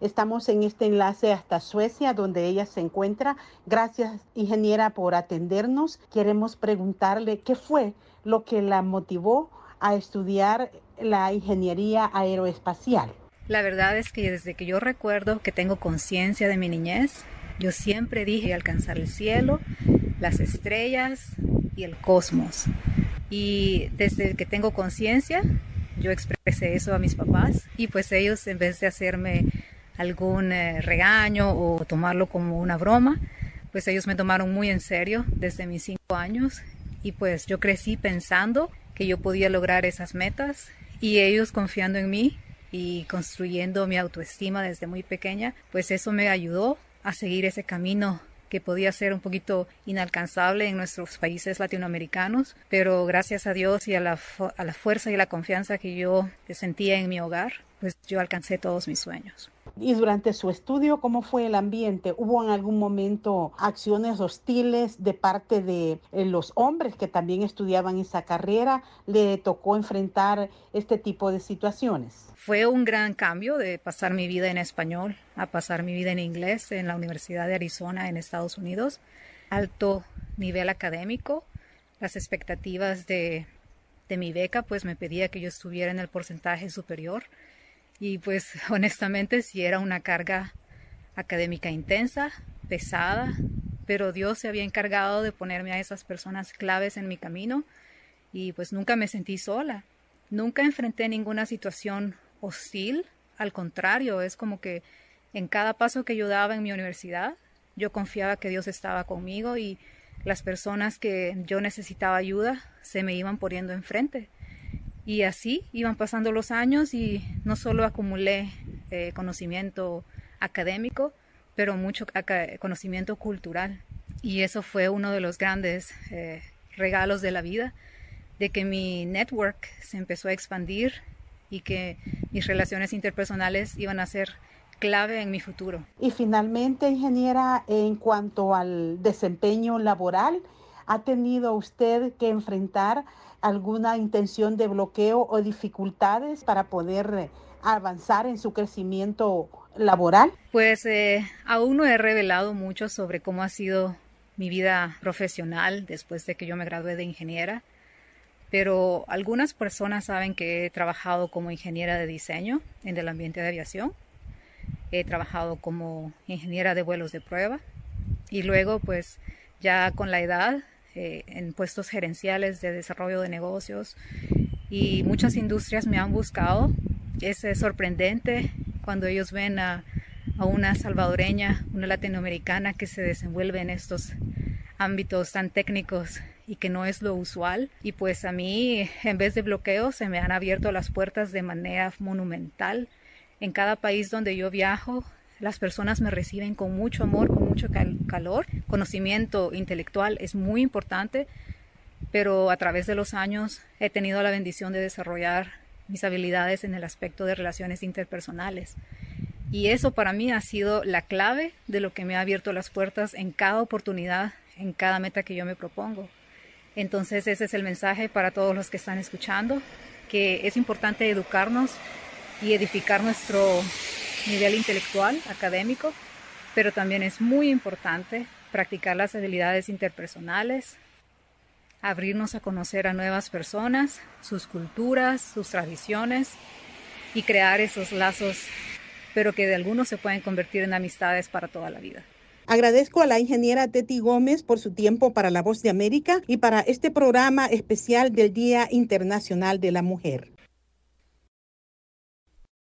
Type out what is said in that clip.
Estamos en este enlace hasta Suecia, donde ella se encuentra. Gracias, ingeniera, por atendernos. Queremos preguntarle qué fue lo que la motivó a estudiar la ingeniería aeroespacial. La verdad es que desde que yo recuerdo que tengo conciencia de mi niñez, yo siempre dije alcanzar el cielo, las estrellas y el cosmos. Y desde que tengo conciencia, yo expresé eso a mis papás y pues ellos en vez de hacerme algún eh, regaño o tomarlo como una broma, pues ellos me tomaron muy en serio desde mis cinco años y pues yo crecí pensando que yo podía lograr esas metas y ellos confiando en mí y construyendo mi autoestima desde muy pequeña, pues eso me ayudó a seguir ese camino que podía ser un poquito inalcanzable en nuestros países latinoamericanos, pero gracias a Dios y a la, a la fuerza y la confianza que yo sentía en mi hogar, pues yo alcancé todos mis sueños. Y durante su estudio, ¿cómo fue el ambiente? ¿Hubo en algún momento acciones hostiles de parte de eh, los hombres que también estudiaban esa carrera? ¿Le tocó enfrentar este tipo de situaciones? Fue un gran cambio de pasar mi vida en español a pasar mi vida en inglés en la Universidad de Arizona en Estados Unidos. Alto nivel académico, las expectativas de, de mi beca pues me pedía que yo estuviera en el porcentaje superior y pues honestamente sí era una carga académica intensa, pesada, pero Dios se había encargado de ponerme a esas personas claves en mi camino y pues nunca me sentí sola. Nunca enfrenté ninguna situación hostil, al contrario, es como que en cada paso que yo daba en mi universidad, yo confiaba que Dios estaba conmigo y las personas que yo necesitaba ayuda se me iban poniendo enfrente. Y así iban pasando los años y no solo acumulé eh, conocimiento académico, pero mucho conocimiento cultural. Y eso fue uno de los grandes eh, regalos de la vida, de que mi network se empezó a expandir y que mis relaciones interpersonales iban a ser clave en mi futuro. Y finalmente, ingeniera, en cuanto al desempeño laboral, ¿ha tenido usted que enfrentar alguna intención de bloqueo o dificultades para poder eh, avanzar en su crecimiento laboral? Pues eh, aún no he revelado mucho sobre cómo ha sido mi vida profesional después de que yo me gradué de ingeniera, pero algunas personas saben que he trabajado como ingeniera de diseño en el ambiente de aviación, he trabajado como ingeniera de vuelos de prueba y luego pues ya con la edad eh, en puestos gerenciales de desarrollo de negocios y muchas industrias me han buscado. Es sorprendente cuando ellos ven a, a una salvadoreña, una latinoamericana que se desenvuelve en estos ámbitos tan técnicos y que no es lo usual. Y pues a mí, en vez de bloqueos, se me han abierto las puertas de manera monumental. En cada país donde yo viajo, las personas me reciben con mucho amor, con mucho calor. Conocimiento intelectual es muy importante, pero a través de los años he tenido la bendición de desarrollar mis habilidades en el aspecto de relaciones interpersonales. Y eso para mí ha sido la clave de lo que me ha abierto las puertas en cada oportunidad, en cada meta que yo me propongo. Entonces ese es el mensaje para todos los que están escuchando, que es importante educarnos y edificar nuestro nivel intelectual, académico, pero también es muy importante practicar las habilidades interpersonales, abrirnos a conocer a nuevas personas, sus culturas, sus tradiciones y crear esos lazos, pero que de algunos se pueden convertir en amistades para toda la vida. Agradezco a la ingeniera Teti Gómez por su tiempo para La Voz de América y para este programa especial del Día Internacional de la Mujer.